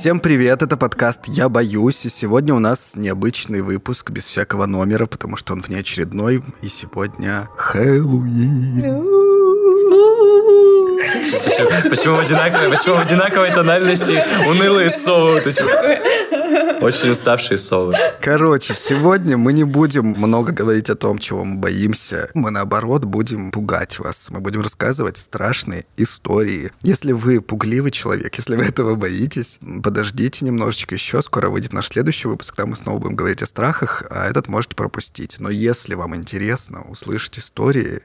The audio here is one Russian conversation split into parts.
Всем привет, это подкаст «Я боюсь», и сегодня у нас необычный выпуск без всякого номера, потому что он внеочередной, и сегодня Хэллоуин. Почему, одинаковой, почему в одинаковой тональности унылые совы? Очень уставшие совы. Короче, сегодня мы не будем много говорить о том, чего мы боимся. Мы, наоборот, будем пугать вас. Мы будем рассказывать страшные истории. Если вы пугливый человек, если вы этого боитесь, подождите немножечко еще. Скоро выйдет наш следующий выпуск, там мы снова будем говорить о страхах, а этот можете пропустить. Но если вам интересно услышать истории,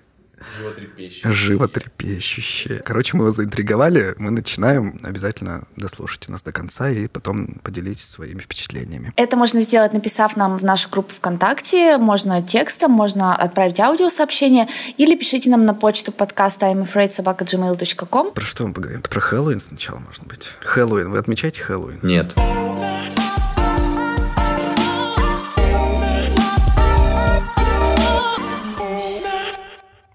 Животрепещущие. животрепещущие. Короче, мы вас заинтриговали. Мы начинаем. Обязательно дослушайте нас до конца и потом поделитесь своими впечатлениями. Это можно сделать, написав нам в нашу группу ВКонтакте. Можно текстом, можно отправить аудиосообщение или пишите нам на почту подкаста imafraidsobaka.gmail.com. Про что мы поговорим? Про Хэллоуин сначала, может быть. Хэллоуин. Вы отмечаете Хэллоуин? Нет.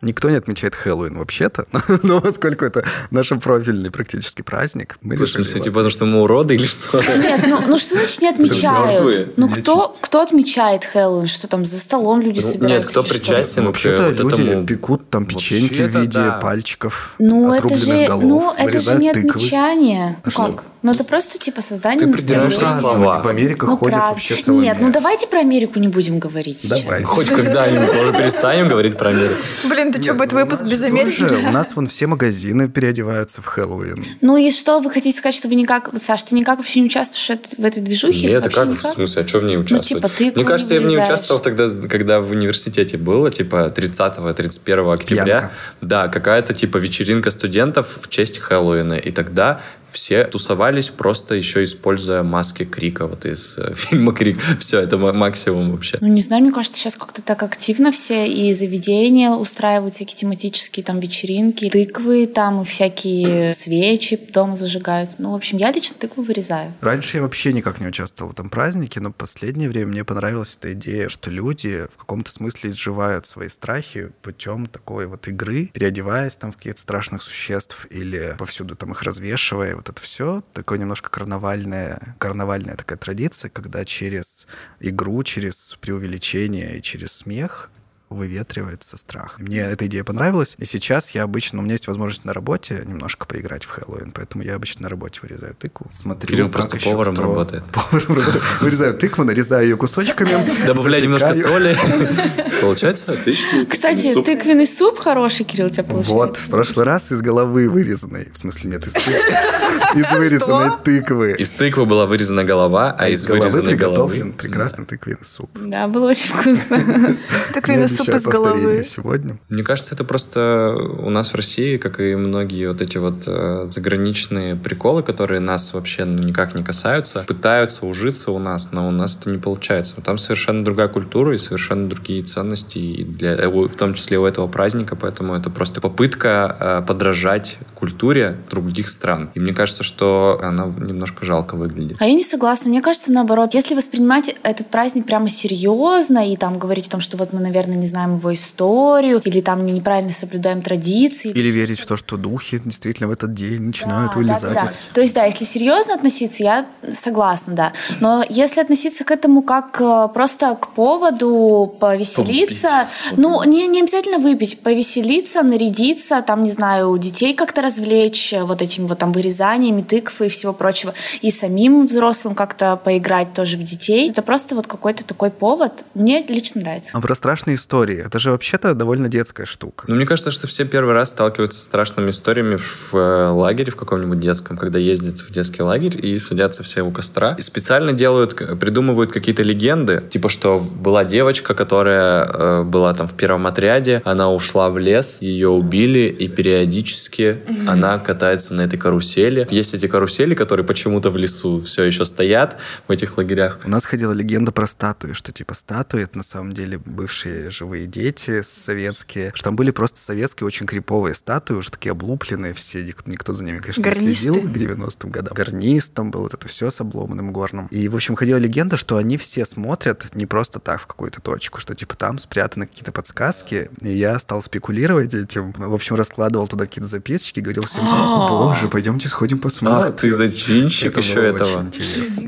Никто не отмечает Хэллоуин вообще-то, но поскольку это наш профильный практически праздник, мы В решили... смысле, его типа, потому что мы уроды или что? Нет, ну, ну что значит не отмечают? Ну кто, отмечает Хэллоуин? Что там за столом люди Ну, собираются? нет, кто что? причастен Вообще-то вот люди этому? пекут там печеньки в виде да. пальчиков, Ну это отрубленных же, голов, ну это же не тыквы. отмечание. Ну что? как? Ну это просто типа создание Ты придираешься к настроения. словам. В Америке Ну, ходят праз- вообще целыми. Нет, ну давайте про Америку не будем говорить сейчас. Давай. Хоть когда-нибудь, может, перестанем говорить про Америку? Блин, ты что, будет выпуск без Америки? У нас вон все магазины переодеваются в Хэллоуин. Ну и что, вы хотите сказать, что вы никак... Саш, ты никак вообще не участвуешь в этой движухе? Нет, это Вообще как, в смысле, а что в ней участвовать? типа, ты Мне кажется, я в ней участвовал тогда, когда в университете было, типа 30-31 октября. Да, какая-то типа вечеринка студентов в честь Хэллоуина. И тогда все тусовались, просто еще используя маски Крика, вот из э, фильма Крик. Все, это ма- максимум вообще. Ну, не знаю, мне кажется, сейчас как-то так активно все и заведения устраивают всякие тематические там вечеринки, тыквы там, и всякие свечи дома зажигают. Ну, в общем, я лично тыкву вырезаю. Раньше я вообще никак не участвовал в этом празднике, но в последнее время мне понравилась эта идея, что люди в каком-то смысле изживают свои страхи путем такой вот игры, переодеваясь там в каких-то страшных существ или повсюду там их развешивая. Вот это все такое немножко карнавальная, карнавальная такая традиция, когда через игру, через преувеличение и через смех выветривается страх. Мне эта идея понравилась, и сейчас я обычно, у меня есть возможность на работе немножко поиграть в Хэллоуин, поэтому я обычно на работе вырезаю тыкву, смотрю, Кирилл как просто еще поваром кто- работает. Поваром. Вырезаю тыкву, нарезаю ее кусочками, Добавляй немножко соли. Получается отлично. Кстати, тыквенный суп хороший, Кирилл, у тебя получается. Вот, в прошлый раз из головы вырезанной, в смысле нет, из, из вырезанной тыквы. Из тыквы была вырезана голова, а из головы вырезанной приготовлен головы... прекрасный тыквенный суп. Да, было очень вкусно. Тыквенный Обещаю из повторение головы. сегодня. Мне кажется, это просто у нас в России, как и многие вот эти вот э, заграничные приколы, которые нас вообще ну, никак не касаются, пытаются ужиться у нас, но у нас это не получается. Там совершенно другая культура и совершенно другие ценности, и для, э, в том числе у этого праздника, поэтому это просто попытка э, подражать культуре других стран. И мне кажется, что она немножко жалко выглядит. А я не согласна. Мне кажется, наоборот, если воспринимать этот праздник прямо серьезно и там говорить о том, что вот мы, наверное, не знаем его историю, или там неправильно соблюдаем традиции. Или верить в то, что духи действительно в этот день начинают Да, вылезать да, да, из. То есть, да, если серьезно относиться, я согласна, да. Но если относиться к этому как э, просто к поводу повеселиться, Попить. ну, не, не обязательно выпить, повеселиться, нарядиться, там, не знаю, детей как-то развлечь э, вот этими вот там вырезаниями тыкв и всего прочего, и самим взрослым как-то поиграть тоже в детей. Это просто вот какой-то такой повод. Мне лично нравится. А про страшные истории. Это же вообще-то довольно детская штука. Ну, мне кажется, что все первый раз сталкиваются с страшными историями в э, лагере в каком-нибудь детском, когда ездят в детский лагерь и садятся все у костра. И специально делают, придумывают какие-то легенды, типа, что была девочка, которая э, была там в первом отряде, она ушла в лес, ее убили, и периодически она катается на этой карусели. Есть эти карусели, которые почему-то в лесу все еще стоят в этих лагерях. У нас ходила легенда про статуи, что типа статуи это на самом деле бывшие живые дети советские, что там были просто советские очень криповые статуи, уже такие облупленные все, никто, никто за ними, конечно, не Гарнисты. следил к 90-м годам. Гарнист там был, вот это все с обломанным горном. И, в общем, ходила легенда, что они все смотрят не просто так в какую-то точку, что типа там спрятаны какие-то подсказки, и я стал спекулировать этим, в общем, раскладывал туда какие-то записочки, говорил всем, боже, пойдемте сходим посмотрим. Ах ты зачинщик Это еще этого.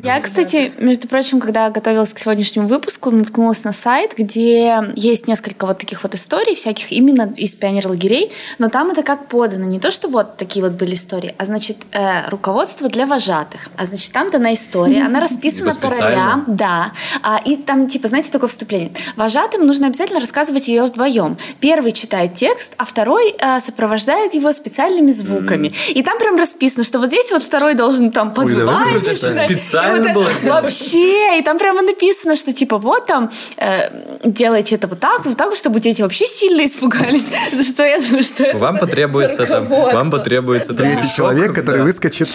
Я, кстати, между прочим, когда готовилась к сегодняшнему выпуску, наткнулась на сайт, где есть несколько вот таких вот историй всяких именно из пионерлагерей, но там это как подано. Не то, что вот такие вот были истории, а значит, э, руководство для вожатых. А значит, там дана история, она расписана Типа по специально? ролям. Да. А, и там, типа, знаете, такое вступление. Вожатым нужно обязательно рассказывать ее вдвоем. Первый читает текст, а второй э, сопровождает его специальными звуками. И там прям расписано, что вот здесь вот второй должен там начинать. специально было. Вообще, и там прямо написано, что типа вот там э, делайте это вот так, вот так, вот, чтобы дети вообще сильно испугались. Что я думаю, что это Вам потребуется там, вам потребуется там Третий человек, который выскочит,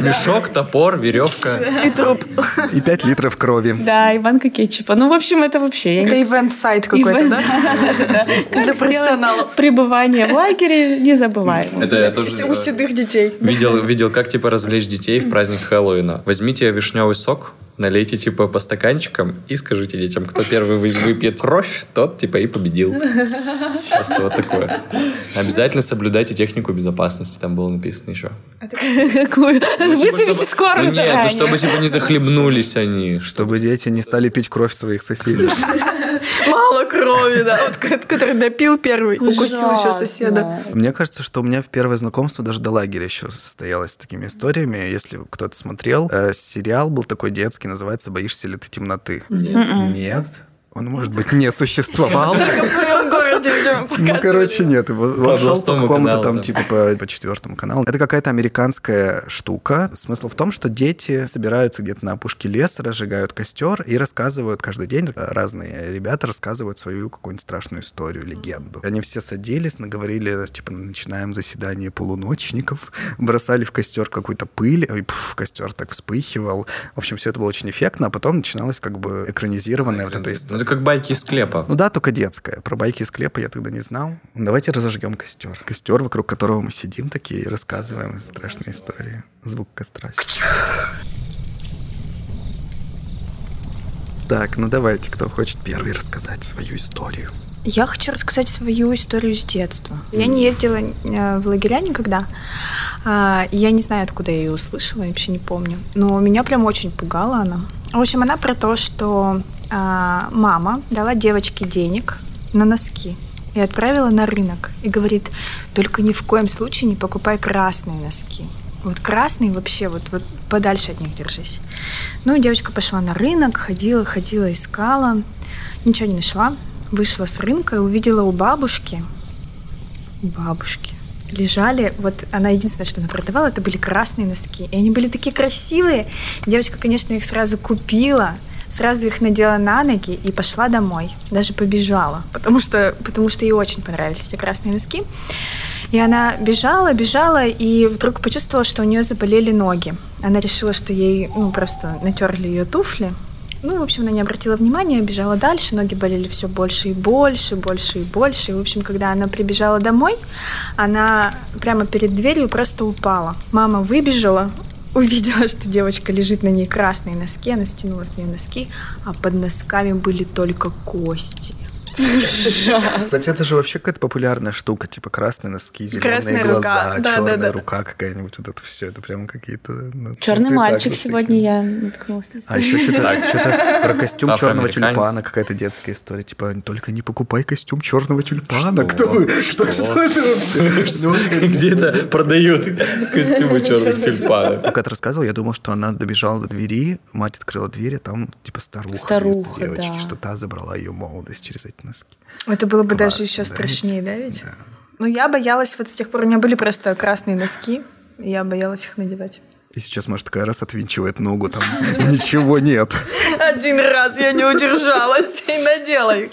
Мешок, топор, веревка. И труп. и 5 литров крови. Да, и банка кетчупа. Ну, в общем, это вообще... Это ивент-сайт какой-то, да? Для профессионалов. пребывание в лагере незабываемо. Это я тоже У седых детей. видел, видел, как типа развлечь детей в праздник Хэллоуина. Возьмите вишневый сок, налейте типа по стаканчикам и скажите детям, кто первый вы- выпьет кровь, тот типа и победил. Просто вот такое. Обязательно соблюдайте технику безопасности, там было написано еще. Какую? Вызовите скорую Ну нет, ну чтобы типа не захлебнулись они. Чтобы дети не стали пить кровь своих соседей. Мало крови, да. Вот ко- который допил первый, укусил еще соседа. Мне кажется, что у меня первое знакомство даже до лагеря еще состоялось с такими историями. Если кто-то смотрел, э, сериал был такой детский, называется «Боишься ли ты темноты?» Нет. Он, может быть, не существовал. Ну, короче, нет. Он шел по какому-то там, типа, по, четвертому каналу. Это какая-то американская штука. Смысл в том, что дети собираются где-то на опушке леса, разжигают костер и рассказывают каждый день. э, Разные ребята рассказывают свою какую-нибудь страшную историю, легенду. Они все садились, наговорили, типа, начинаем заседание полуночников, бросали в костер какую-то пыль, и пф, костер так вспыхивал. В общем, все это было очень эффектно, а потом начиналась как бы экранизированная вот эта история. Это как байки из склепа. Ну да, только детская. Про байки из склепа я тогда не знал. Давайте разожгем костер. Костер, вокруг которого мы сидим такие и рассказываем страшные истории. Звук костра. Так, ну давайте, кто хочет первый рассказать свою историю. Я хочу рассказать свою историю с детства. Я не ездила э, в лагеря никогда. А, Я не знаю, откуда я ее услышала, вообще не помню. Но меня прям очень пугала она. В общем, она про то, что а, мама дала девочке денег на носки и отправила на рынок. И говорит, только ни в коем случае не покупай красные носки. Вот красные вообще, вот, вот подальше от них держись. Ну, девочка пошла на рынок, ходила, ходила, искала. Ничего не нашла. Вышла с рынка и увидела у бабушки, у бабушки, лежали, вот она единственное, что она продавала, это были красные носки. И они были такие красивые. Девочка, конечно, их сразу купила, сразу их надела на ноги и пошла домой. Даже побежала, потому что, потому что ей очень понравились эти красные носки. И она бежала, бежала, и вдруг почувствовала, что у нее заболели ноги. Она решила, что ей ну, просто натерли ее туфли. Ну, в общем, она не обратила внимания, бежала дальше, ноги болели все больше и больше, больше и больше. И, в общем, когда она прибежала домой, она прямо перед дверью просто упала. Мама выбежала, увидела, что девочка лежит на ней красные носки, она стянула с нее носки, а под носками были только кости. Кстати, это же вообще какая-то популярная штука, типа красные носки, зеленые глаза, черная рука какая-нибудь, вот это все, это прям какие-то... ну, Черный мальчик сегодня я наткнулась. на А еще что-то, что-то про костюм черного тюльпана, какая-то детская история. Типа, только не покупай костюм черного тюльпана. Кто вы? Что, это вообще? Ну, Где-то продают костюмы черных тюльпанов. Пока ты рассказывал, я думал, что она добежала до двери, мать открыла дверь, а там типа старуха, Старуха, вместо девочки, что та забрала ее молодость через эти носки. Это было бы даже Классно, еще да, страшнее, ведь? да, ведь? Да. Ну, я боялась, вот с тех пор у меня были просто красные носки, и я боялась их надевать. И сейчас, может, такая раз отвинчивает ногу, там ничего нет. Один раз я не удержалась и надела их.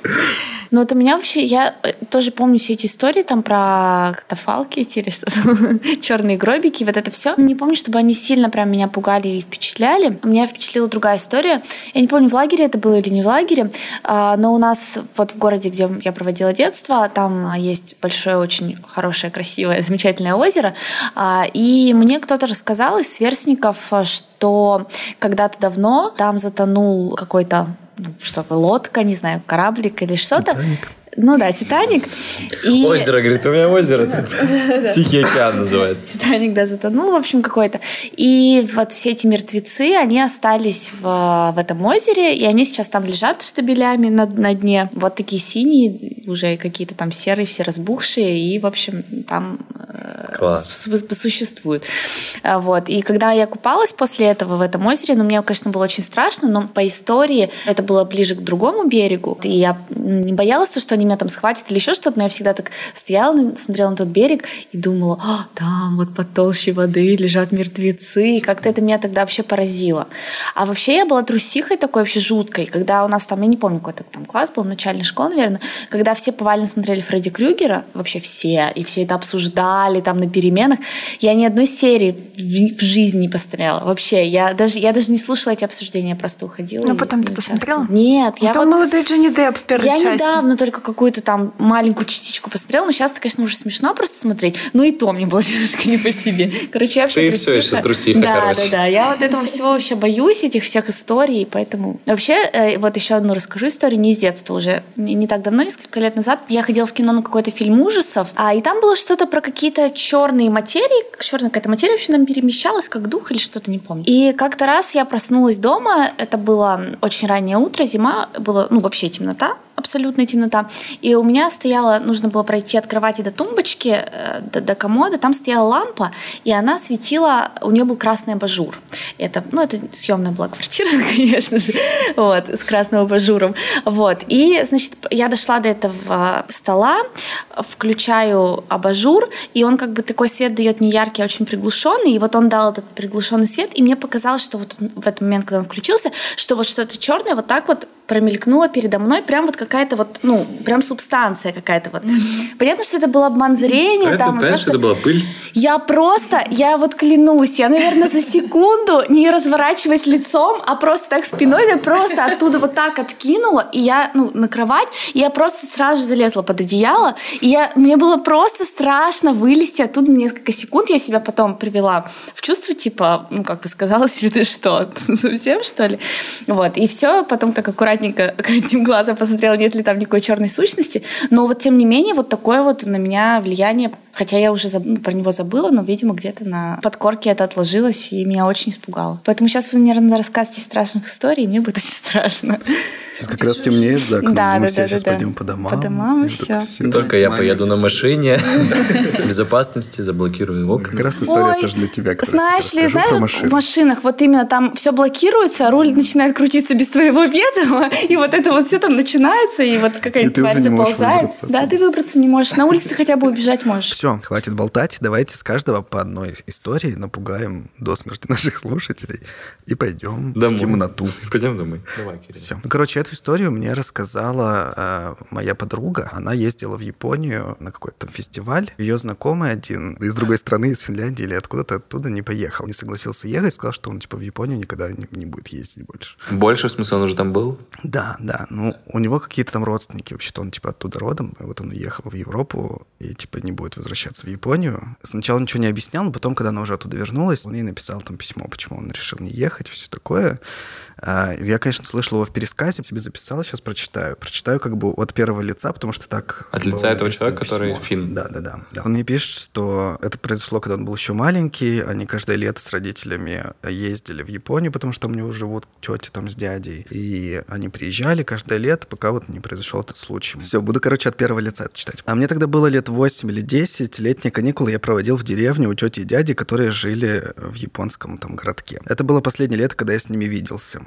Ну, вот у меня вообще, я э, тоже помню все эти истории там про катафалки эти или что черные гробики, вот это все. Не помню, чтобы они сильно прям меня пугали и впечатляли. Меня впечатлила другая история. Я не помню, в лагере это было или не в лагере, а, но у нас вот в городе, где я проводила детство, там есть большое, очень хорошее, красивое, замечательное озеро. А, И мне кто-то рассказал из сверстников, что когда-то давно там затонул какой-то что лодка, не знаю, кораблик или что-то. Титаник. Ну да, Титаник. И... Озеро, говорит, у меня озеро. Тихий океан называется. Титаник, да, затонул, в общем, какой-то. И вот все эти мертвецы, они остались в, в этом озере, и они сейчас там лежат штабелями на, на дне. Вот такие синие, уже какие-то там серые, все разбухшие, и, в общем, там э, существуют. А, вот. И когда я купалась после этого в этом озере, ну, мне, конечно, было очень страшно, но по истории это было ближе к другому берегу, и я не боялась, что они меня там схватят или еще что-то, но я всегда так стояла, смотрела на тот берег и думала, а, там вот под толщей воды лежат мертвецы, и как-то это меня тогда вообще поразило. А вообще я была трусихой такой вообще жуткой, когда у нас там, я не помню, какой-то там класс был, начальная школа, наверное, когда все повально смотрели Фредди Крюгера, вообще все, и все это обсуждали там на переменах, я ни одной серии в, в жизни не посмотрела. Вообще, я даже, я даже не слушала эти обсуждения, просто уходила. Ну, потом ты посмотрела? Нет. Ну, я там вот... молодой Джонни Депп в первой я части. Я недавно только какую-то там маленькую частичку посмотрела, но сейчас, конечно, уже смешно просто смотреть. Ну и то мне было немножко не по себе. Короче, я вообще Ты все еще трусиха, Да, короче. да, да. Я вот этого всего вообще боюсь, этих всех историй, поэтому... Вообще, э, вот еще одну расскажу историю, не из детства уже, не, не так давно, несколько лет назад. Я ходила в кино на какой-то фильм ужасов, а и там было что-то про какие-то черные материи, черная какая-то материя вообще нам перемещалась, как дух или что-то, не помню. И как-то раз я проснулась дома, это было очень раннее утро, зима, было, ну, вообще темнота, абсолютная темнота. И у меня стояла, нужно было пройти от кровати до тумбочки, э, до, до комода, там стояла лампа, и она светила, у нее был красный абажур. Это, ну, это съемная была квартира, конечно же, вот, с красным абажуром. Вот. И, значит, я дошла до этого стола, включаю абажур, и он как бы такой свет дает не яркий, а очень приглушенный, и вот он дал этот приглушенный свет, и мне показалось, что вот в этот момент, когда он включился, что вот что-то черное вот так вот промелькнула передо мной прям вот какая-то вот, ну, прям субстанция какая-то вот. Понятно, что это был обман зрения. А там, это, просто... что это была пыль? Я просто, я вот клянусь, я, наверное, за секунду, не разворачиваясь лицом, а просто так спиной, я просто оттуда вот так откинула, и я, ну, на кровать, и я просто сразу же залезла под одеяло, и я, мне было просто страшно вылезти оттуда на несколько секунд, я себя потом привела в чувство, типа, ну, как бы сказала себе, ты что, совсем, что ли? Вот, и все, потом так аккуратненько одним глазом посмотрела, нет ли там никакой черной сущности, но вот тем не менее вот такое вот на меня влияние Хотя я уже заб... про него забыла, но, видимо, где-то на подкорке это отложилось, и меня очень испугало. Поэтому сейчас вы мне наверное, рассказываете страшных историй, и мне будет очень страшно. Сейчас как раз темнеет за окном, да, мы да, все да, сейчас да. пойдем по домам. По домам и все. всё. Только я поеду на машине, безопасности, заблокирую окна. Как раз история, Ой, для тебя. Знаешь ли, знаешь, в машинах вот именно там все блокируется, руль начинает крутиться без твоего ведома, и вот это вот все там начинается, и вот какая-то тварь заползает. Да, ты выбраться не можешь. На улице ты хотя бы убежать можешь. Все, хватит болтать. Давайте с каждого по одной истории напугаем до смерти наших слушателей и пойдем Домой. в темноту. Пойдем домой. Давай, Кирилл. Все. Ну, короче, эту историю мне рассказала э, моя подруга. Она ездила в Японию на какой-то фестиваль. Ее знакомый один из другой страны, из Финляндии или откуда-то оттуда не поехал. Не согласился ехать, сказал, что он типа в Японию никогда не, не будет ездить больше. Больше, в смысле, он уже там был? Да, да. Ну, у него какие-то там родственники. Вообще-то он типа оттуда родом. И вот он уехал в Европу и типа не будет возвращаться в Японию. Сначала ничего не объяснял, но потом, когда она уже оттуда вернулась, он ей написал там письмо, почему он решил не ехать, все такое. А, Я, конечно, слышал его в пересказе, себе записал, сейчас прочитаю. Прочитаю как бы от первого лица, потому что так... От лица этого человека, который письмо. финн. Да, да, да, да. Он мне пишет, что это произошло, когда он был еще маленький. Они каждое лето с родителями ездили в Японию, потому что у него живут тетя там с дядей. И они приезжали каждое лето, пока вот не произошел этот случай. Все, буду, короче, от первого лица это читать. А мне тогда было лет 8 или 10. Летние каникулы я проводил в деревне у тети и дяди, которые жили в японском там городке. Это было последнее лето, когда я с ними виделся.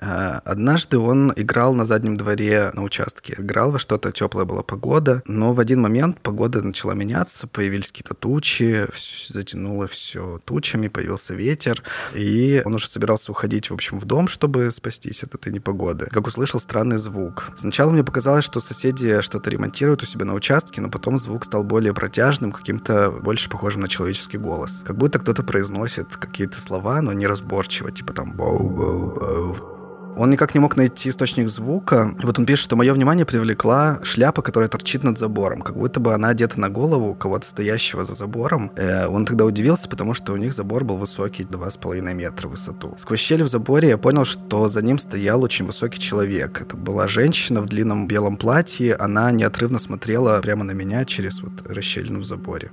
А, Однажды он играл на заднем дворе на участке. Играл во что-то, теплая была погода, но в один момент погода начала меняться, появились какие-то тучи, затянуло все тучами, появился ветер, и он уже собирался уходить, в общем, в дом, чтобы спастись от этой непогоды. Как услышал странный звук. Сначала мне показалось, что соседи что-то ремонтируют у себя на участке, но потом звук стал более протяжным, каким-то больше похожим на человеческий голос. Как будто кто-то произносит какие-то слова, но неразборчиво, типа там «боу-боу-боу». Он никак не мог найти источник звука. И вот он пишет, что мое внимание привлекла шляпа, которая торчит над забором, как будто бы она одета на голову кого-то стоящего за забором. Э, он тогда удивился, потому что у них забор был высокий, 2,5 метра в высоту. Сквозь щель в заборе я понял, что за ним стоял очень высокий человек. Это была женщина в длинном белом платье. Она неотрывно смотрела прямо на меня через вот расщелину в заборе.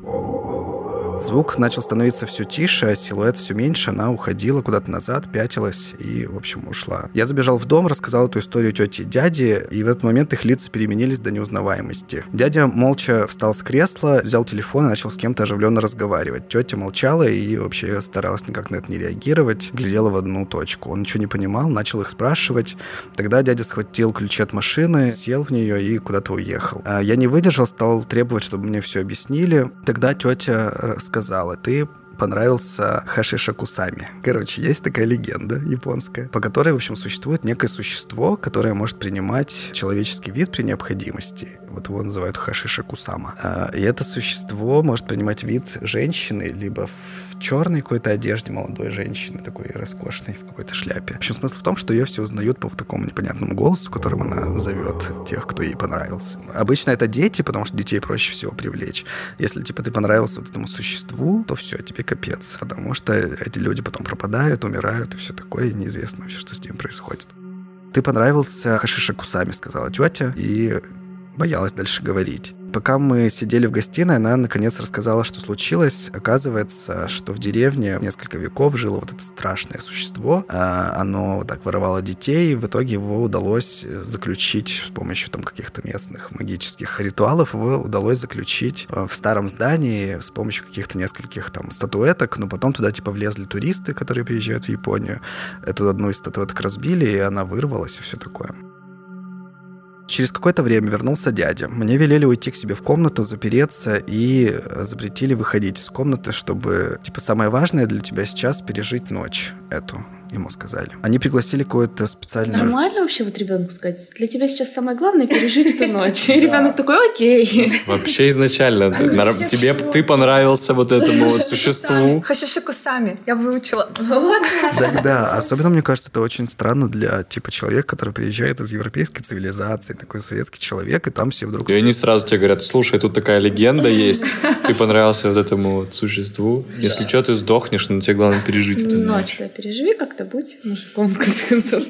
Звук начал становиться все тише, а силуэт все меньше. Она уходила куда-то назад, пятилась и, в общем, ушла. Я забежал в дом, рассказал эту историю тете и дяде, и в этот момент их лица переменились до неузнаваемости. Дядя молча встал с кресла, взял телефон и начал с кем-то оживленно разговаривать. Тетя молчала и вообще старалась никак на это не реагировать, глядела в одну точку. Он ничего не понимал, начал их спрашивать. Тогда дядя схватил ключи от машины, сел в нее и куда-то уехал. А я не выдержал, стал требовать, чтобы мне все объяснили. Тогда тетя сказала, ты понравился Хашиша Кусами. Короче, есть такая легенда японская, по которой, в общем, существует некое существо, которое может принимать человеческий вид при необходимости. Вот его называют Хашиша Кусама. А, и это существо может принимать вид женщины, либо в черной какой-то одежде молодой женщины, такой роскошной, в какой-то шляпе. В общем, смысл в том, что ее все узнают по вот такому непонятному голосу, которым она зовет тех, кто ей понравился. Обычно это дети, потому что детей проще всего привлечь. Если, типа, ты понравился вот этому существу, то все, тебе капец. Потому что эти люди потом пропадают, умирают и все такое, и неизвестно вообще, что с ними происходит. Ты понравился Хашиша Кусами, сказала тетя, и боялась дальше говорить. Пока мы сидели в гостиной, она наконец рассказала, что случилось. Оказывается, что в деревне несколько веков жило вот это страшное существо. А, оно вот так воровало детей, и в итоге его удалось заключить с помощью там каких-то местных магических ритуалов. Его удалось заключить э, в старом здании с помощью каких-то нескольких там статуэток, но потом туда типа влезли туристы, которые приезжают в Японию. Эту одну из статуэток разбили, и она вырвалась, и все такое. Через какое-то время вернулся дядя. Мне велели уйти к себе в комнату, запереться и запретили выходить из комнаты, чтобы, типа, самое важное для тебя сейчас пережить ночь эту ему сказали. Они пригласили какое-то специальное... Нормально вообще вот ребенку сказать? Для тебя сейчас самое главное пережить эту ночь. И ребенок такой, окей. Вообще изначально тебе ты понравился вот этому вот существу. Хашишику сами. Я выучила. Да, да. Особенно, мне кажется, это очень странно для типа человека, который приезжает из европейской цивилизации, такой советский человек, и там все вдруг... И они сразу тебе говорят, слушай, тут такая легенда есть, ты понравился вот этому существу. Если что, ты сдохнешь, но тебе главное пережить эту ночь. Ночь, да, переживи как-то будь мужиком, в конце концов.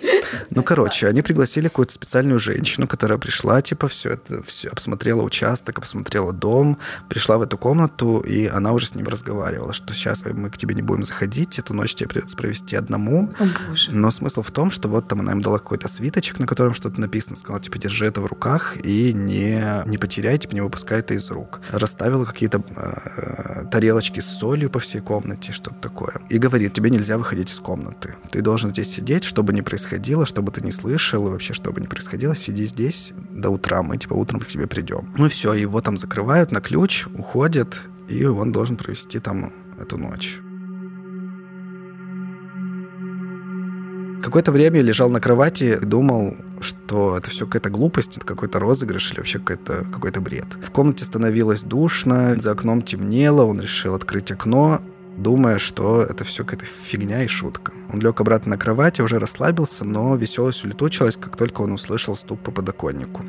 Ну, короче, они пригласили какую-то специальную женщину, которая пришла, типа, все это, все, обсмотрела участок, обсмотрела дом, пришла в эту комнату, и она уже с ним разговаривала, что сейчас мы к тебе не будем заходить, эту ночь тебе придется провести одному. О, боже. Но смысл в том, что вот там она им дала какой-то свиточек, на котором что-то написано, сказала, типа, держи это в руках и не, не потеряй, типа, не выпускай это из рук. Расставила какие-то э, тарелочки с солью по всей комнате, что-то такое. И говорит, тебе нельзя выходить из комнаты. Ты должен здесь сидеть, что бы ни происходило, что бы ты ни слышал, и вообще, что бы ни происходило, сиди здесь до утра, мы, типа, утром к тебе придем. Ну и все, его там закрывают на ключ, уходят, и он должен провести там эту ночь. Какое-то время я лежал на кровати и думал, что это все какая-то глупость, это какой-то розыгрыш или вообще какой-то какой бред. В комнате становилось душно, за окном темнело, он решил открыть окно, думая, что это все какая-то фигня и шутка. Он лег обратно на кровати, уже расслабился, но веселость улетучилась, как только он услышал стук по подоконнику.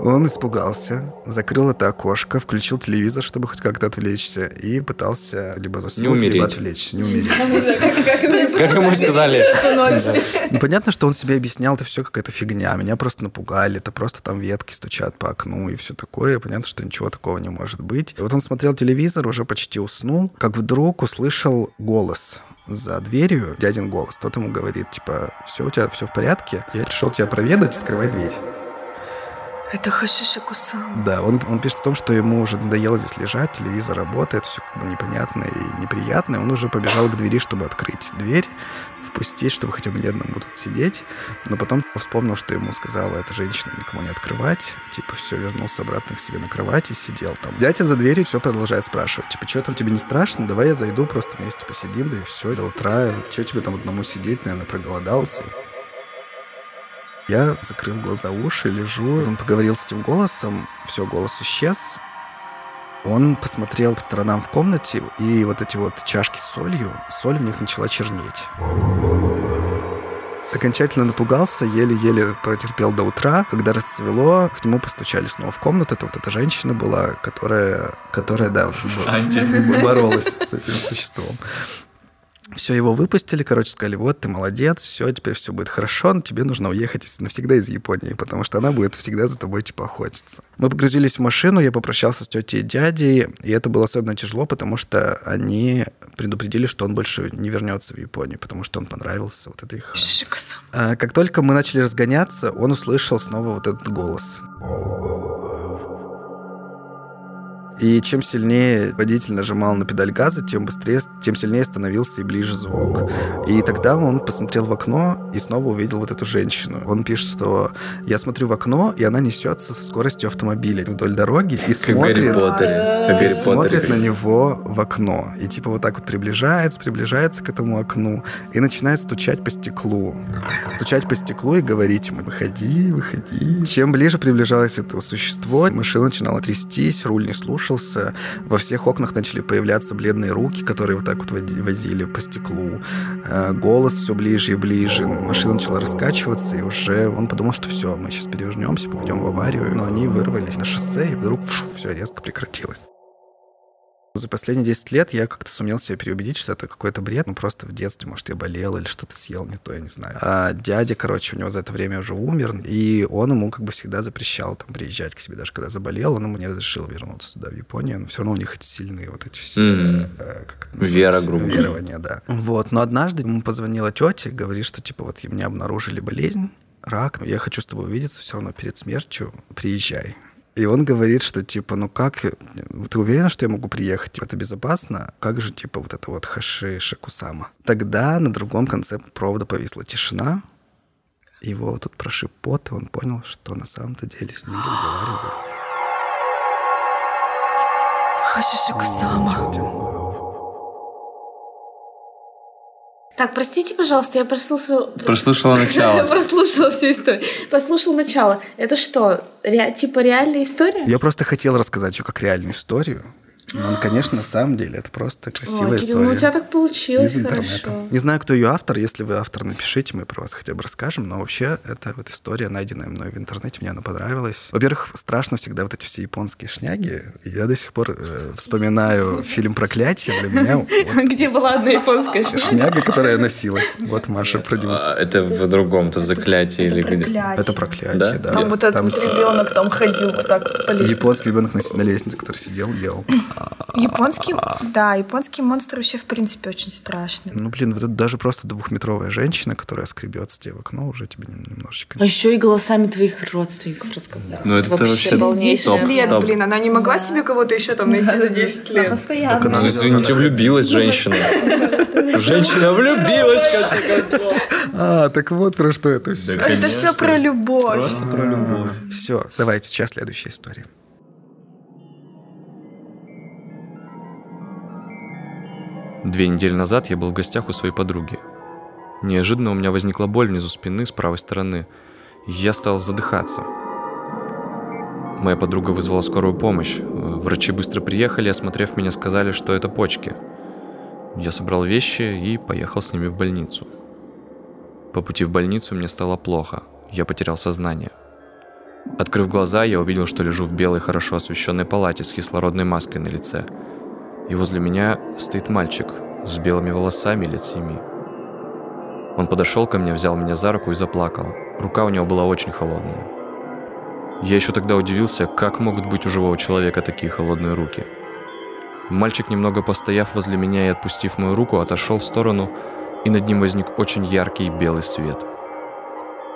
Он испугался, закрыл это окошко, включил телевизор, чтобы хоть как-то отвлечься, и пытался либо заснуть, либо отвлечься, не умереть. Как ему сказали. Ну, понятно, что он себе объяснял, это все какая-то фигня. Меня просто напугали, это просто там ветки стучат по окну и все такое. Понятно, что ничего такого не может быть. И вот он смотрел телевизор, уже почти уснул, как вдруг услышал голос за дверью, дядин голос. Тот ему говорит, типа, все у тебя все в порядке, я решил тебя проведать, открывай дверь. Это Хашиша Кусан. Да, он, он пишет о том, что ему уже надоело здесь лежать, телевизор работает, все как бы непонятно и неприятно. Он уже побежал к двери, чтобы открыть дверь, впустить, чтобы хотя бы не одному тут сидеть. Но потом вспомнил, что ему сказала эта женщина никому не открывать. Типа все, вернулся обратно к себе на кровати, сидел там. Дядя за дверью все продолжает спрашивать. Типа, что там тебе не страшно? Давай я зайду, просто вместе посидим, да и все, до утра. Что тебе там одному сидеть, наверное, проголодался. Я закрыл глаза, уши, лежу. Он поговорил с этим голосом, все, голос исчез. Он посмотрел по сторонам в комнате, и вот эти вот чашки с солью, соль в них начала чернеть. окончательно напугался, еле-еле протерпел до утра. Когда расцвело, к нему постучали снова в комнату. Это вот эта женщина была, которая, которая да, боролась с этим существом. Все, его выпустили, короче, сказали, вот, ты молодец, все, теперь все будет хорошо, но тебе нужно уехать навсегда из Японии, потому что она будет всегда за тобой, типа, охотиться. Мы погрузились в машину, я попрощался с тетей и дядей, и это было особенно тяжело, потому что они предупредили, что он больше не вернется в Японию, потому что он понравился вот это их... А, как только мы начали разгоняться, он услышал снова вот этот голос. И чем сильнее водитель нажимал на педаль газа, тем быстрее, тем сильнее становился и ближе звук. И тогда он посмотрел в окно и снова увидел вот эту женщину. Он пишет, что я смотрю в окно, и она несется со скоростью автомобиля вдоль дороги и смотрит, и смотрит на него в окно. И типа вот так вот приближается, приближается к этому окну и начинает стучать по стеклу. Стучать по стеклу и говорить ему, выходи, выходи. Чем ближе приближалось это существо, машина начинала трястись, руль не слушался. Во всех окнах начали появляться бледные руки, которые вот так вот возили по стеклу. Э, Голос все ближе и ближе. Машина начала раскачиваться, и уже он подумал, что все, мы сейчас перевернемся, попадем в аварию. Но они вырвались на шоссе, и вдруг все резко прекратилось. За последние 10 лет я как-то сумел себя переубедить, что это какой-то бред. Ну, просто в детстве, может, я болел или что-то съел не то, я не знаю. А дядя, короче, у него за это время уже умер, и он ему как бы всегда запрещал там приезжать к себе, даже когда заболел, он ему не разрешил вернуться туда, в Японию. Но все равно у них эти сильные вот эти все... Мгм. э, как? Вера, грубо. Верования, да. Вот, но однажды ему позвонила тетя и говорит, что типа вот мне обнаружили болезнь, рак, но я хочу с тобой увидеться все равно перед смертью, приезжай. И он говорит, что типа, ну как, э, ты уверена, что я могу приехать? Это безопасно? Как же, типа, вот это вот Хаши Шакусама? Тогда на другом конце провода повисла тишина, его тут прошиб пот, и он понял, что на самом-то деле с ним разговаривали. Тетя. Так, простите, пожалуйста, я прослушала... Прослушала начало. Прослушала всю историю. Послушал начало. Это что, ре- типа реальная история? Я просто хотел рассказать ее как реальную историю. Но, конечно, на самом деле это просто красивая Ой, Кирилл, история. ну у тебя так получилось из интернета. хорошо. Не знаю, кто ее автор. Если вы автор, напишите, мы про вас хотя бы расскажем. Но вообще, это вот история, найденная мной в интернете, мне она понравилась. Во-первых, страшно всегда вот эти все японские шняги. Я до сих пор э, вспоминаю фильм «Проклятие». Для меня Где была одна японская шняга, которая носилась. Вот Маша продемонстрировала. А, Это в другом-то, в заклятии или где? Это проклятие, Да? да. Там вот этот ребенок там ходил вот так по лестнице. японский ребенок на лестнице, который сидел, делал. Японский, да, японские монстры вообще в принципе очень страшные. Ну, блин, вот это даже просто двухметровая женщина, которая скребется тебе в окно, уже тебе нем- немножечко... А еще и голосами твоих родственников разговаривать. Ну, это вообще полнейшее. топ, лет, топ. блин, она не могла себе кого-то еще там найти за 10 лет. Постоянно. Так она- Ну, извините, влюбилась женщина. Женщина влюбилась, в конце концов. А, так вот про что это все. Это все про любовь. Просто про любовь. Все, давайте, сейчас следующая история. Две недели назад я был в гостях у своей подруги. Неожиданно у меня возникла боль внизу спины с правой стороны, я стал задыхаться. Моя подруга вызвала скорую помощь. Врачи быстро приехали, осмотрев меня, сказали, что это почки. Я собрал вещи и поехал с ними в больницу. По пути в больницу мне стало плохо. Я потерял сознание. Открыв глаза, я увидел, что лежу в белой, хорошо освещенной палате с кислородной маской на лице. И возле меня стоит мальчик с белыми волосами лет семи. Он подошел ко мне, взял меня за руку и заплакал. Рука у него была очень холодная. Я еще тогда удивился, как могут быть у живого человека такие холодные руки. Мальчик, немного постояв возле меня и отпустив мою руку, отошел в сторону, и над ним возник очень яркий белый свет.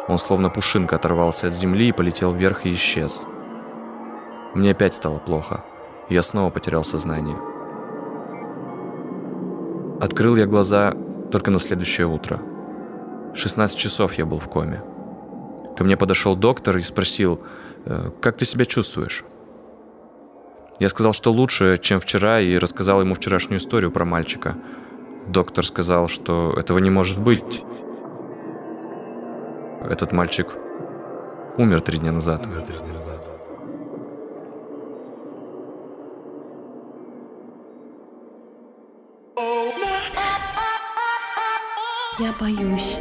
Он словно пушинка оторвался от земли и полетел вверх и исчез. Мне опять стало плохо. Я снова потерял сознание. Открыл я глаза только на следующее утро. 16 часов я был в коме. Ко мне подошел доктор и спросил, «Э, как ты себя чувствуешь? Я сказал, что лучше, чем вчера, и рассказал ему вчерашнюю историю про мальчика. Доктор сказал, что этого не может быть. Этот мальчик умер три дня назад. Я боюсь.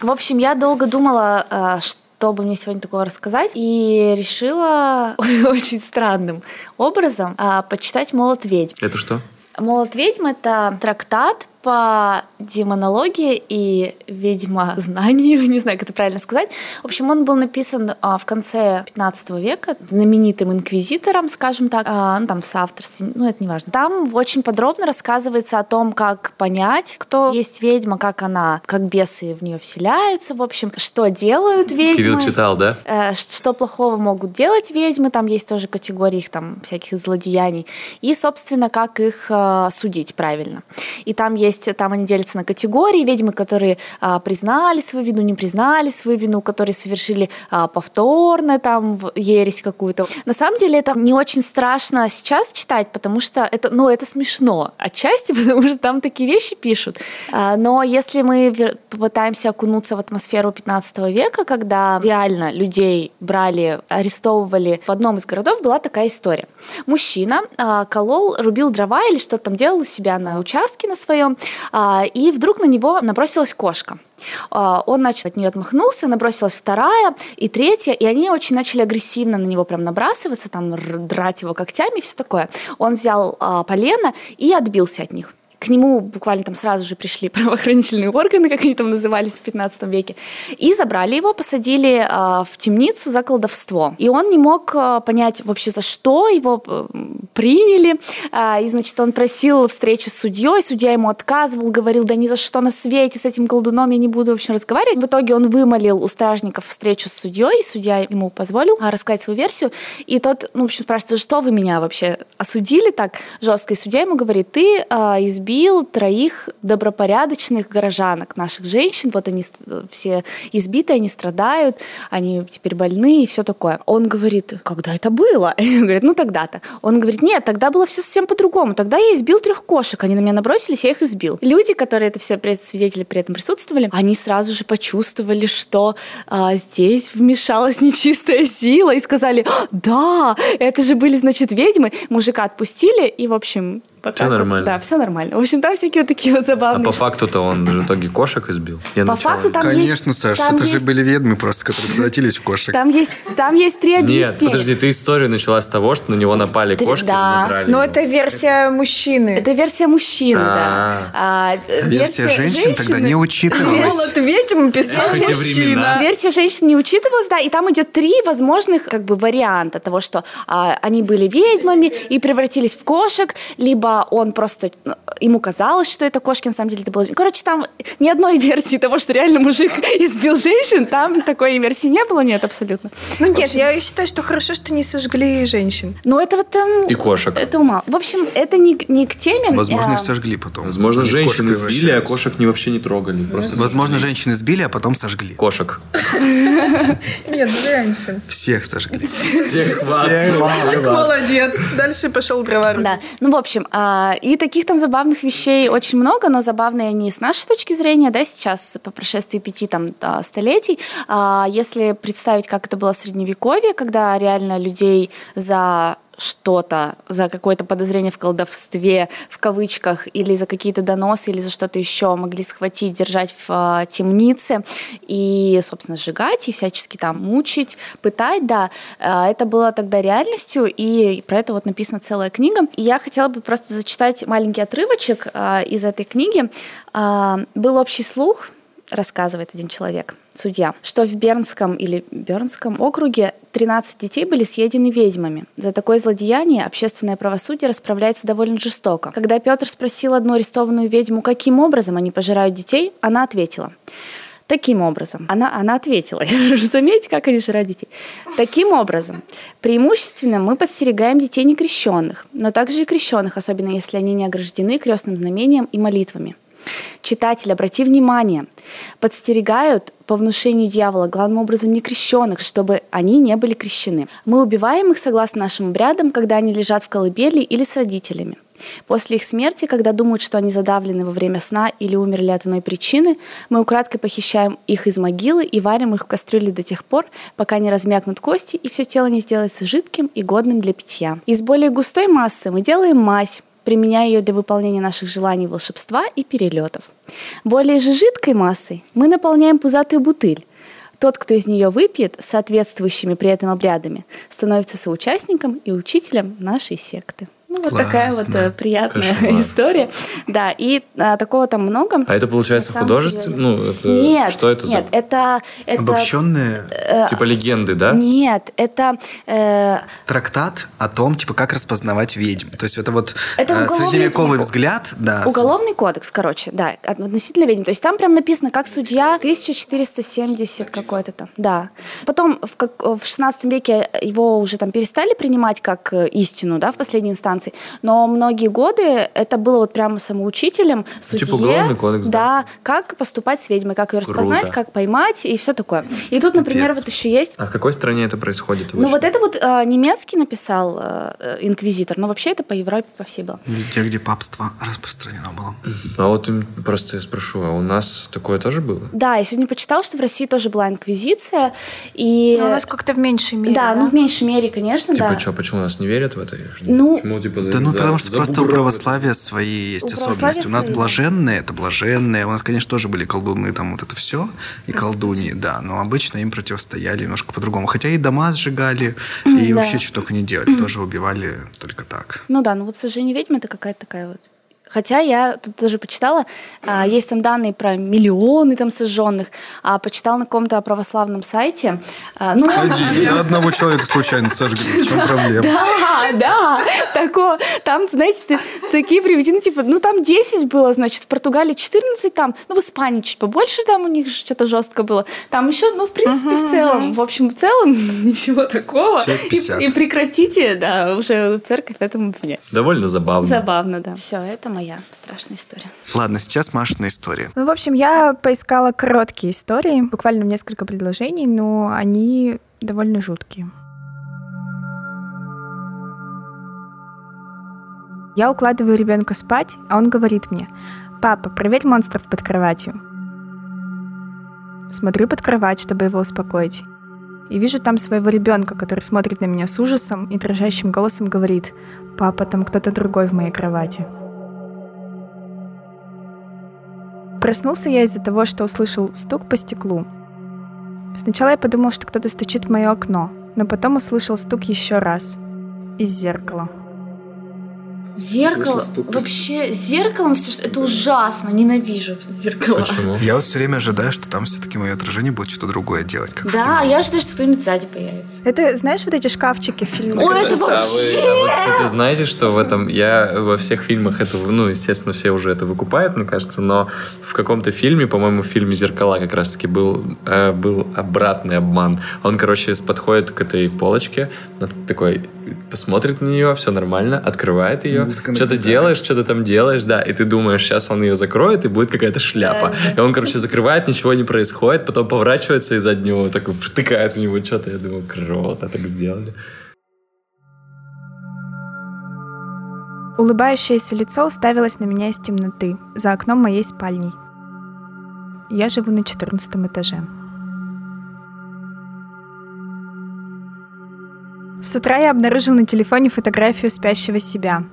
В общем, я долго думала, э, что бы мне сегодня такого рассказать, и решила очень странным образом э, почитать «Молот ведьм». Это что? «Молот ведьм» — это трактат по демонологии и, видимо, знанию, не знаю, как это правильно сказать. В общем, он был написан а, в конце 15 века знаменитым инквизитором, скажем так, а, ну, там в соавторстве, ну, это не важно. Там очень подробно рассказывается о том, как понять, кто есть ведьма, как она, как бесы в нее вселяются, в общем, что делают ведьмы. Кирилл читал, да? Э, что плохого могут делать ведьмы, там есть тоже категории их там всяких злодеяний, и, собственно, как их э, судить правильно. И там есть есть, там они делятся на категории, ведьмы, которые а, признали свою вину, не признали свою вину, которые совершили а, повторно там ересь какую-то. На самом деле это не очень страшно сейчас читать, потому что это, ну, это смешно отчасти, потому что там такие вещи пишут. А, но если мы попытаемся окунуться в атмосферу 15 века, когда реально людей брали, арестовывали, в одном из городов была такая история. Мужчина а, колол, рубил дрова или что-то там делал у себя на участке на своем, и вдруг на него набросилась кошка. А, он начал от нее отмахнулся, набросилась вторая и третья, и они очень начали агрессивно на него прям набрасываться, там драть его когтями и все такое. Он взял а, полено и отбился от них. К нему буквально там сразу же пришли правоохранительные органы, как они там назывались в 15 веке, и забрали его, посадили э, в темницу за колдовство. И он не мог э, понять вообще, за что его э, приняли. Э, и, значит, он просил встречи с судьей, судья ему отказывал, говорил, да ни за что на свете с этим колдуном я не буду вообще разговаривать. В итоге он вымолил у стражников встречу с судьей, и судья ему позволил рассказать свою версию. И тот, ну, в общем, спрашивает, за что вы меня вообще осудили так жестко? И судья ему говорит, ты избил избил троих добропорядочных горожанок, наших женщин. Вот они все избиты, они страдают, они теперь больны и все такое. Он говорит, когда это было? Он говорит, ну тогда-то. Он говорит, нет, тогда было все совсем по-другому. Тогда я избил трех кошек, они на меня набросились, я их избил. Люди, которые это все свидетели при этом присутствовали, они сразу же почувствовали, что а, здесь вмешалась нечистая сила и сказали, да, это же были, значит, ведьмы. Мужика отпустили и, в общем, вот все нормально. Вот. Да, все нормально. В общем, там всякие вот такие вот забавные. А по факту-то он в итоге кошек избил? Я по факту там Конечно, есть, Саша, это есть... же были ведьмы просто, которые превратились в кошек. Там есть, там есть три объяснения. Нет, подожди, ты историю начала с того, что на него напали кошки да. и забрали Но это версия мужчины. Это версия мужчины, да. А, версия женщин тогда не учитывалась. Молот ведьм писал мужчина. Версия женщин не учитывалась, да, и там идет три возможных как бы варианта того, что а, они были ведьмами и превратились в кошек, либо он просто ему казалось, что это кошки, на самом деле это было... Короче, там ни одной версии того, что реально мужик избил женщин, там такой версии не было, нет, абсолютно. Ну нет, общем... я считаю, что хорошо, что не сожгли женщин. Ну это вот там... И кошек. Это мало. В общем, это не, не к теме. Возможно, а... их сожгли потом. Возможно, женщин избили, а кошек не вообще не трогали. Просто Возможно, женщин избили, а потом сожгли. Кошек. Нет, женщин. Всех сожгли. Всех Молодец. Дальше пошел дрова. Да. Ну, в общем, а, и таких там забавных вещей очень много, но забавные они с нашей точки зрения, да, сейчас по прошествии пяти там столетий. А, если представить, как это было в Средневековье, когда реально людей за что-то, за какое-то подозрение в колдовстве, в кавычках, или за какие-то доносы, или за что-то еще могли схватить, держать в э, темнице и, собственно, сжигать и всячески там мучить, пытать, да, э, это было тогда реальностью, и про это вот написана целая книга. И я хотела бы просто зачитать маленький отрывочек э, из этой книги. Был общий слух, рассказывает один человек, судья, что в Бернском или Бернском округе 13 детей были съедены ведьмами. За такое злодеяние общественное правосудие расправляется довольно жестоко. Когда Петр спросил одну арестованную ведьму, каким образом они пожирают детей, она ответила. Таким образом, она, она ответила, заметьте, как они жрают детей. Таким образом, преимущественно мы подстерегаем детей некрещенных, но также и крещенных, особенно если они не ограждены крестным знамением и молитвами. Читатель, обрати внимание, подстерегают по внушению дьявола, главным образом некрещенных, чтобы они не были крещены. Мы убиваем их согласно нашим обрядам, когда они лежат в колыбели или с родителями. После их смерти, когда думают, что они задавлены во время сна или умерли от иной причины, мы украдкой похищаем их из могилы и варим их в кастрюле до тех пор, пока не размякнут кости и все тело не сделается жидким и годным для питья. Из более густой массы мы делаем мазь, применяя ее для выполнения наших желаний волшебства и перелетов. Более же жидкой массой мы наполняем пузатую бутыль. Тот, кто из нее выпьет соответствующими при этом обрядами, становится соучастником и учителем нашей секты. Ну, вот Классно. такая вот э, приятная Кошмар. история. Да, и а, такого там много. А это получается На самом художественно? деле. Ну, это... Нет, Что это нет, за... это, это Обобщенные Типа легенды, да? Нет, это э, трактат о том, типа, как распознавать ведьм. То есть это вот Это э, уголовный- средневековый взгляд, да. Уголовный кодекс, короче, да, относительно ведьм. То есть там прям написано, как судья 1470 какой-то там, да. Потом в, как, в 16 веке его уже там перестали принимать как э, истину, да, в последней инстанции, но многие годы это было вот прямо самоучителем, судье, Типа уголовный кодекс, да. как поступать с ведьмой, как ее распознать, Круто. как поймать и все такое. И тут, например, Капец. вот еще есть А в какой стране это происходит? ну вот это вот э, немецкий написал э, э, инквизитор, но вообще это по Европе по всей было. Везде, где папство распространено было. А вот просто я спрошу, а у нас такое тоже было? Да, я сегодня почитала, что в России тоже была инквизиция, и Но у нас как-то в меньшей мере. да, ну в меньшей мере, конечно, Типа, да. что, почему нас не верят в это? Ну, почему, типа, за- Да ну за- потому что за просто у православия свои есть У особенности. У нас свои. блаженные, это блаженные. У нас, конечно, тоже были колдуны, там вот это все. И колдуньи, да. Но обычно им противостояли немножко по-другому. Хотя и дома сжигали, и да. вообще что только не делали. Тоже убивали только так. Ну да, ну вот сожжение ведьмы это какая-то такая вот. Хотя я тут тоже почитала, а, есть там данные про миллионы там сожженных, а почитала на каком-то православном сайте. а, ну, Я одного человека случайно сожгли. В чем проблема? Да, да, такое. Там, знаете, ты- такие приведены, типа, ну там 10 было, значит, в Португалии 14 там, ну в Испании чуть побольше там у них что-то жестко было. Там еще, ну, в принципе, в целом, в общем, в целом ничего такого. И, 50. и прекратите, да, уже церковь этому мне. Довольно забавно. Забавно, да. Все, это моя страшная история. Ладно, сейчас Машина история. Ну, в общем, я поискала короткие истории, буквально в несколько предложений, но они довольно жуткие. Я укладываю ребенка спать, а он говорит мне, «Папа, проверь монстров под кроватью». Смотрю под кровать, чтобы его успокоить. И вижу там своего ребенка, который смотрит на меня с ужасом и дрожащим голосом говорит, «Папа, там кто-то другой в моей кровати». Проснулся я из-за того, что услышал стук по стеклу. Сначала я подумал, что кто-то стучит в мое окно, но потом услышал стук еще раз. Из зеркала. Зеркало, вообще, зеркалом все, это ужасно, ненавижу зеркала. Почему? Я вот все время ожидаю, что там все-таки мое отражение будет что-то другое делать, как Да, я ожидаю, что кто-нибудь сзади появится. Это, знаешь, вот эти шкафчики в фильмах? Ой, это А вы, вообще... а вы, кстати, знаете, что в этом я во всех фильмах это, ну, естественно, все уже это выкупают, мне кажется, но в каком-то фильме, по-моему, в фильме «Зеркала» как раз-таки был, э, был обратный обман. Он, короче, подходит к этой полочке, такой посмотрит на нее, все нормально, открывает ее, Что-то делаешь, что ты там делаешь, да, и ты думаешь, сейчас он ее закроет, и будет какая-то шляпа. И он, короче, закрывает, ничего не происходит, потом поворачивается и за него так втыкает в него что-то. Я думаю, круто, так сделали. Улыбающееся лицо уставилось на меня из темноты, за окном моей спальни. Я живу на 14 этаже. С утра я обнаружил на телефоне фотографию спящего себя.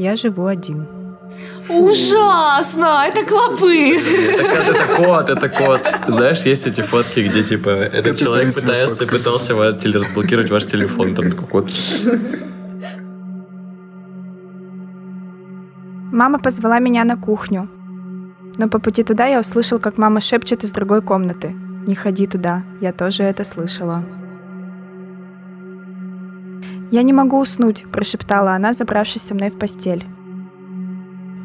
Я живу один. Ужасно, это клопы. Это, это кот, это кот. Знаешь, есть эти фотки, где типа этот Это человек пытается, пытался ваш, теле- разблокировать ваш телефон, там такой кот. Мама позвала меня на кухню. Но по пути туда я услышал, как мама шепчет из другой комнаты. «Не ходи туда, я тоже это слышала». «Я не могу уснуть», – прошептала она, забравшись со мной в постель.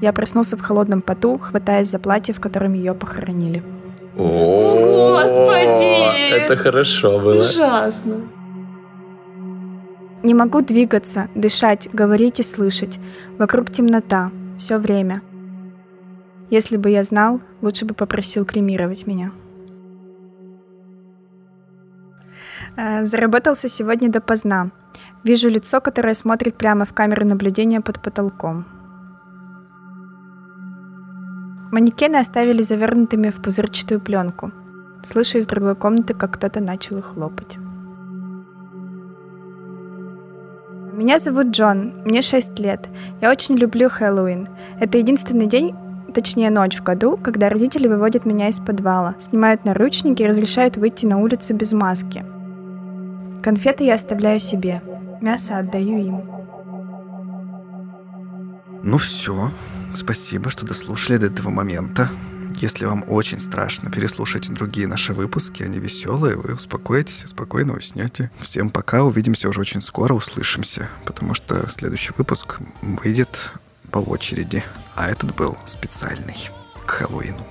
Я проснулся в холодном поту, хватаясь за платье, в котором ее похоронили. О, Господи! Это хорошо было. Ужасно. Не могу двигаться, дышать, говорить и слышать. Вокруг темнота, все время. Если бы я знал, лучше бы попросил кремировать меня. Э, Заработался сегодня допоздна. Вижу лицо, которое смотрит прямо в камеру наблюдения под потолком. Манекены оставили завернутыми в пузырчатую пленку. Слышу из другой комнаты, как кто-то начал их хлопать. Меня зовут Джон, мне 6 лет. Я очень люблю Хэллоуин. Это единственный день, точнее ночь в году, когда родители выводят меня из подвала, снимают наручники и разрешают выйти на улицу без маски. Конфеты я оставляю себе, мясо отдаю им. Ну все, спасибо, что дослушали до этого момента. Если вам очень страшно, переслушайте другие наши выпуски, они веселые, вы успокоитесь и спокойно уснете. Всем пока, увидимся уже очень скоро, услышимся, потому что следующий выпуск выйдет по очереди, а этот был специальный к Хэллоуину.